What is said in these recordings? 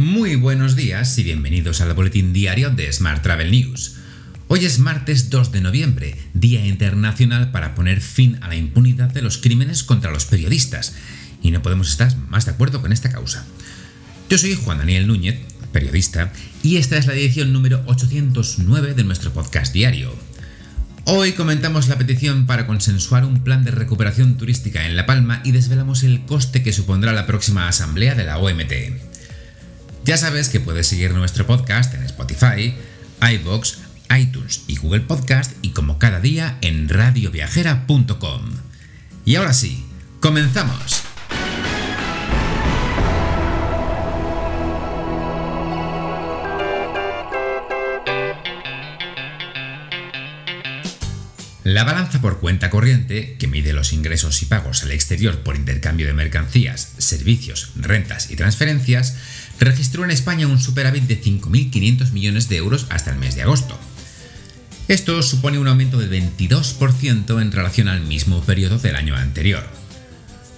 Muy buenos días y bienvenidos al boletín diario de Smart Travel News. Hoy es martes 2 de noviembre, Día Internacional para poner fin a la impunidad de los crímenes contra los periodistas, y no podemos estar más de acuerdo con esta causa. Yo soy Juan Daniel Núñez, periodista, y esta es la edición número 809 de nuestro podcast diario. Hoy comentamos la petición para consensuar un plan de recuperación turística en La Palma y desvelamos el coste que supondrá la próxima asamblea de la OMT. Ya sabes que puedes seguir nuestro podcast en Spotify, iVoox, iTunes y Google Podcast y como cada día en radioviajera.com. Y ahora sí, comenzamos. La balanza por cuenta corriente, que mide los ingresos y pagos al exterior por intercambio de mercancías, servicios, rentas y transferencias, registró en España un superávit de 5.500 millones de euros hasta el mes de agosto. Esto supone un aumento del 22% en relación al mismo periodo del año anterior.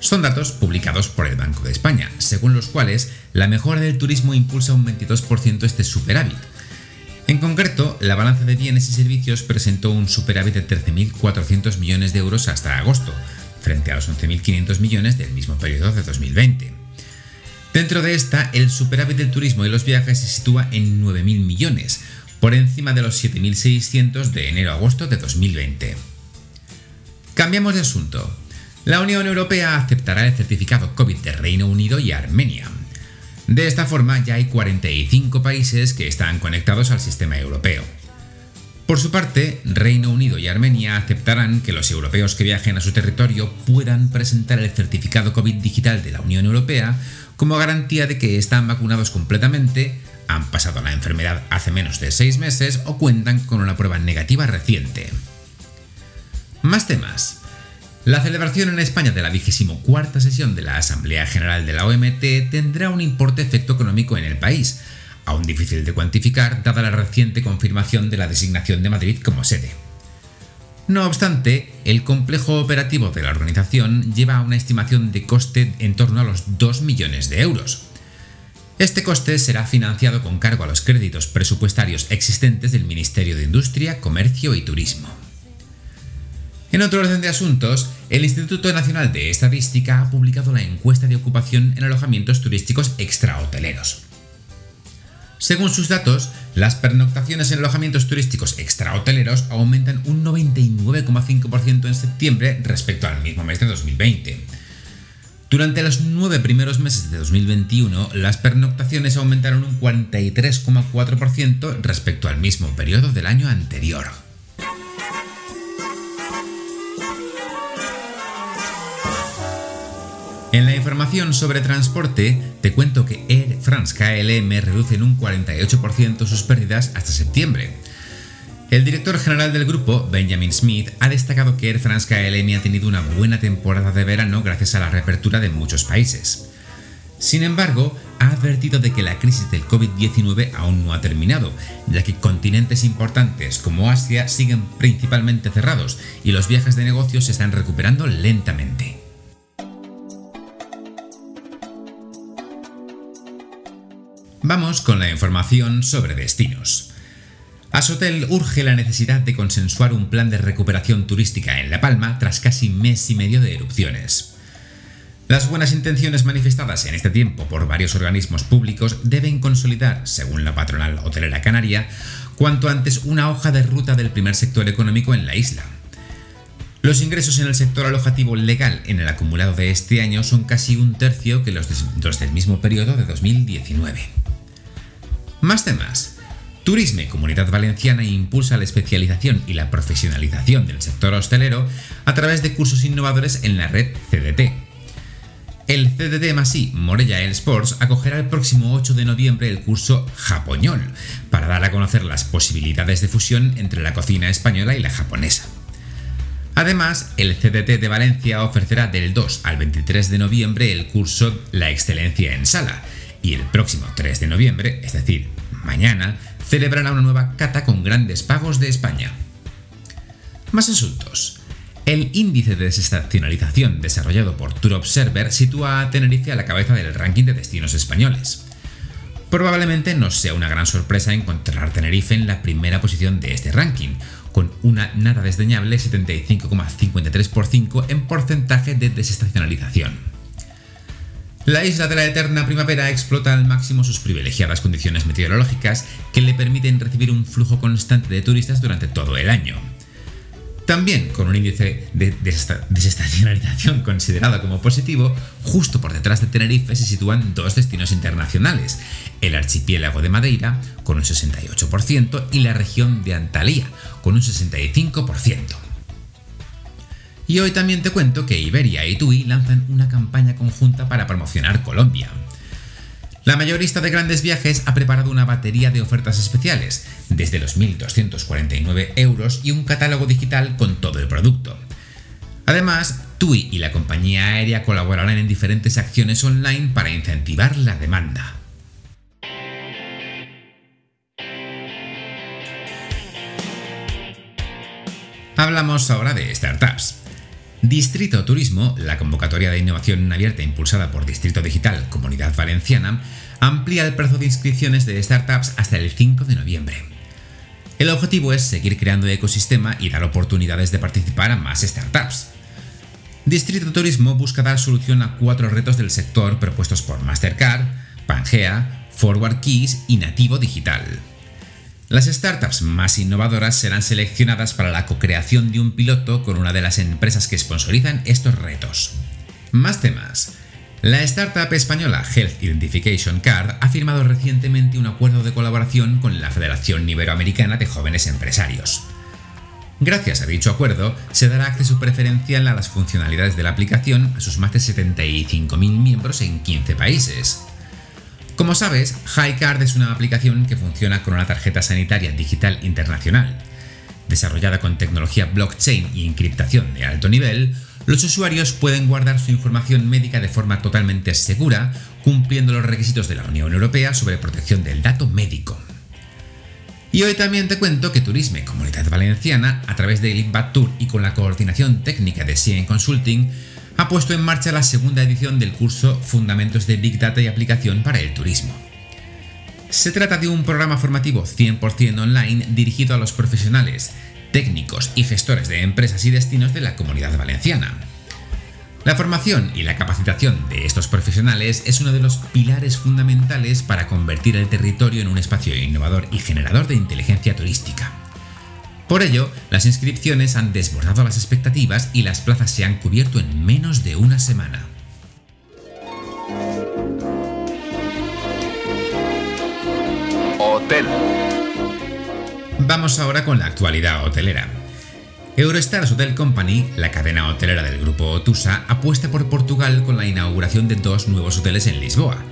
Son datos publicados por el Banco de España, según los cuales la mejora del turismo impulsa un 22% este superávit, en concreto, la balanza de bienes y servicios presentó un superávit de 13.400 millones de euros hasta agosto, frente a los 11.500 millones del mismo periodo de 2020. Dentro de esta, el superávit del turismo y los viajes se sitúa en 9.000 millones, por encima de los 7.600 de enero a agosto de 2020. Cambiamos de asunto. La Unión Europea aceptará el certificado COVID de Reino Unido y Armenia, de esta forma ya hay 45 países que están conectados al sistema europeo. Por su parte, Reino Unido y Armenia aceptarán que los europeos que viajen a su territorio puedan presentar el certificado COVID digital de la Unión Europea como garantía de que están vacunados completamente, han pasado la enfermedad hace menos de 6 meses o cuentan con una prueba negativa reciente. Más temas. La celebración en España de la cuarta sesión de la Asamblea General de la OMT tendrá un importante efecto económico en el país, aún difícil de cuantificar dada la reciente confirmación de la designación de Madrid como sede. No obstante, el complejo operativo de la organización lleva a una estimación de coste en torno a los 2 millones de euros. Este coste será financiado con cargo a los créditos presupuestarios existentes del Ministerio de Industria, Comercio y Turismo. En otro orden de asuntos, el Instituto Nacional de Estadística ha publicado la encuesta de ocupación en alojamientos turísticos extrahoteleros. Según sus datos, las pernoctaciones en alojamientos turísticos extrahoteleros aumentan un 99,5% en septiembre respecto al mismo mes de 2020. Durante los nueve primeros meses de 2021, las pernoctaciones aumentaron un 43,4% respecto al mismo periodo del año anterior. En la información sobre transporte, te cuento que Air France KLM reduce en un 48% sus pérdidas hasta septiembre. El director general del grupo, Benjamin Smith, ha destacado que Air France KLM ha tenido una buena temporada de verano gracias a la reapertura de muchos países. Sin embargo, ha advertido de que la crisis del COVID-19 aún no ha terminado, ya que continentes importantes como Asia siguen principalmente cerrados y los viajes de negocios se están recuperando lentamente. Vamos con la información sobre destinos. Asotel urge la necesidad de consensuar un plan de recuperación turística en La Palma tras casi mes y medio de erupciones. Las buenas intenciones manifestadas en este tiempo por varios organismos públicos deben consolidar, según la patronal hotelera canaria, cuanto antes una hoja de ruta del primer sector económico en la isla. Los ingresos en el sector alojativo legal en el acumulado de este año son casi un tercio que los, del mismo periodo de 2019. Más temas. Turisme Comunidad Valenciana impulsa la especialización y la profesionalización del sector hostelero a través de cursos innovadores en la red CDT. El CDT Masí Morella El Sports acogerá el próximo 8 de noviembre el curso Japoñol, para dar a conocer las posibilidades de fusión entre la cocina española y la japonesa. Además, el CDT de Valencia ofrecerá del 2 al 23 de noviembre el curso La excelencia en sala, y el próximo 3 de noviembre, es decir, mañana, celebrará una nueva cata con grandes pagos de España. Más asuntos. El índice de desestacionalización desarrollado por Tour Observer sitúa a Tenerife a la cabeza del ranking de destinos españoles. Probablemente no sea una gran sorpresa encontrar Tenerife en la primera posición de este ranking, con una nada desdeñable 75,53% en porcentaje de desestacionalización. La isla de la eterna primavera explota al máximo sus privilegiadas condiciones meteorológicas que le permiten recibir un flujo constante de turistas durante todo el año. También con un índice de desestacionalización considerado como positivo, justo por detrás de Tenerife se sitúan dos destinos internacionales, el archipiélago de Madeira con un 68% y la región de Antalya con un 65%. Y hoy también te cuento que Iberia y TUI lanzan una campaña conjunta para promocionar Colombia. La mayorista de grandes viajes ha preparado una batería de ofertas especiales, desde los 1.249 euros y un catálogo digital con todo el producto. Además, TUI y la compañía aérea colaborarán en diferentes acciones online para incentivar la demanda. Hablamos ahora de startups. Distrito Turismo, la convocatoria de innovación abierta impulsada por Distrito Digital Comunidad Valenciana, amplía el plazo de inscripciones de startups hasta el 5 de noviembre. El objetivo es seguir creando ecosistema y dar oportunidades de participar a más startups. Distrito Turismo busca dar solución a cuatro retos del sector propuestos por Mastercard, Pangea, Forward Keys y Nativo Digital. Las startups más innovadoras serán seleccionadas para la co-creación de un piloto con una de las empresas que sponsorizan estos retos. Más temas. La startup española Health Identification Card ha firmado recientemente un acuerdo de colaboración con la Federación Iberoamericana de Jóvenes Empresarios. Gracias a dicho acuerdo, se dará acceso preferencial a las funcionalidades de la aplicación a sus más de 75.000 miembros en 15 países. Como sabes, HighCard es una aplicación que funciona con una tarjeta sanitaria digital internacional. Desarrollada con tecnología blockchain y encriptación de alto nivel, los usuarios pueden guardar su información médica de forma totalmente segura, cumpliendo los requisitos de la Unión Europea sobre protección del dato médico. Y hoy también te cuento que Turisme Comunidad Valenciana, a través de Limbad Tour y con la coordinación técnica de CIEN Consulting, ha puesto en marcha la segunda edición del curso Fundamentos de Big Data y Aplicación para el Turismo. Se trata de un programa formativo 100% online dirigido a los profesionales, técnicos y gestores de empresas y destinos de la comunidad valenciana. La formación y la capacitación de estos profesionales es uno de los pilares fundamentales para convertir el territorio en un espacio innovador y generador de inteligencia turística. Por ello, las inscripciones han desbordado las expectativas y las plazas se han cubierto en menos de una semana. Hotel. Vamos ahora con la actualidad hotelera. Eurostars Hotel Company, la cadena hotelera del grupo Otusa, apuesta por Portugal con la inauguración de dos nuevos hoteles en Lisboa,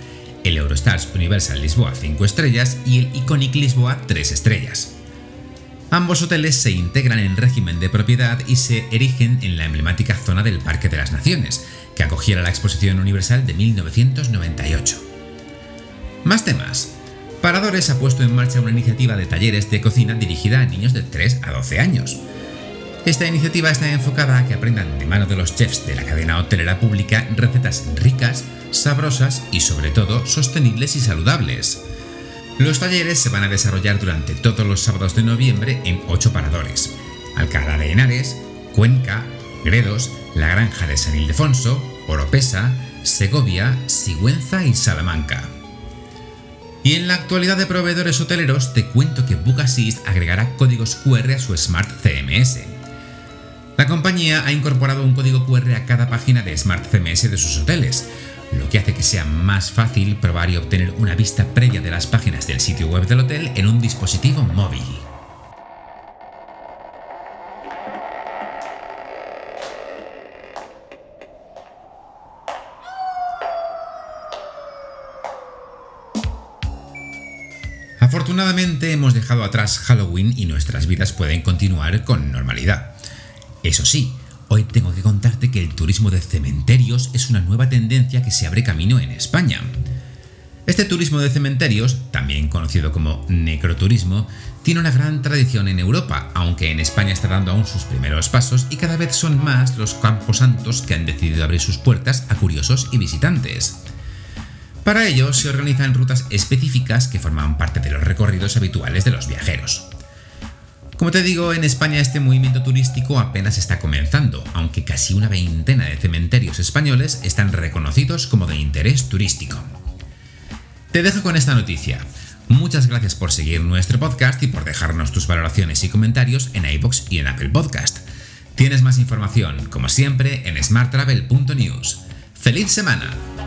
el Eurostars Universal Lisboa 5 estrellas y el Iconic Lisboa 3 estrellas. Ambos hoteles se integran en régimen de propiedad y se erigen en la emblemática zona del Parque de las Naciones, que acogiera la Exposición Universal de 1998. Más temas. Paradores ha puesto en marcha una iniciativa de talleres de cocina dirigida a niños de 3 a 12 años. Esta iniciativa está enfocada a que aprendan de mano de los chefs de la cadena hotelera pública recetas ricas, sabrosas y sobre todo sostenibles y saludables. Los talleres se van a desarrollar durante todos los sábados de noviembre en ocho paradores. Alcalá de Henares, Cuenca, Gredos, La Granja de San Ildefonso, Oropesa, Segovia, Sigüenza y Salamanca. Y en la actualidad de proveedores hoteleros te cuento que Bookassist agregará códigos QR a su Smart CMS. La compañía ha incorporado un código QR a cada página de Smart CMS de sus hoteles, lo que hace que sea más fácil probar y obtener una vista previa de las páginas del sitio web del hotel en un dispositivo móvil. Afortunadamente hemos dejado atrás Halloween y nuestras vidas pueden continuar con normalidad. Eso sí, Hoy tengo que contarte que el turismo de cementerios es una nueva tendencia que se abre camino en España. Este turismo de cementerios, también conocido como necroturismo, tiene una gran tradición en Europa, aunque en España está dando aún sus primeros pasos y cada vez son más los campos santos que han decidido abrir sus puertas a curiosos y visitantes. Para ello se organizan rutas específicas que forman parte de los recorridos habituales de los viajeros. Como te digo, en España este movimiento turístico apenas está comenzando, aunque casi una veintena de cementerios españoles están reconocidos como de interés turístico. Te dejo con esta noticia. Muchas gracias por seguir nuestro podcast y por dejarnos tus valoraciones y comentarios en iBox y en Apple Podcast. Tienes más información, como siempre, en smarttravel.news. ¡Feliz semana!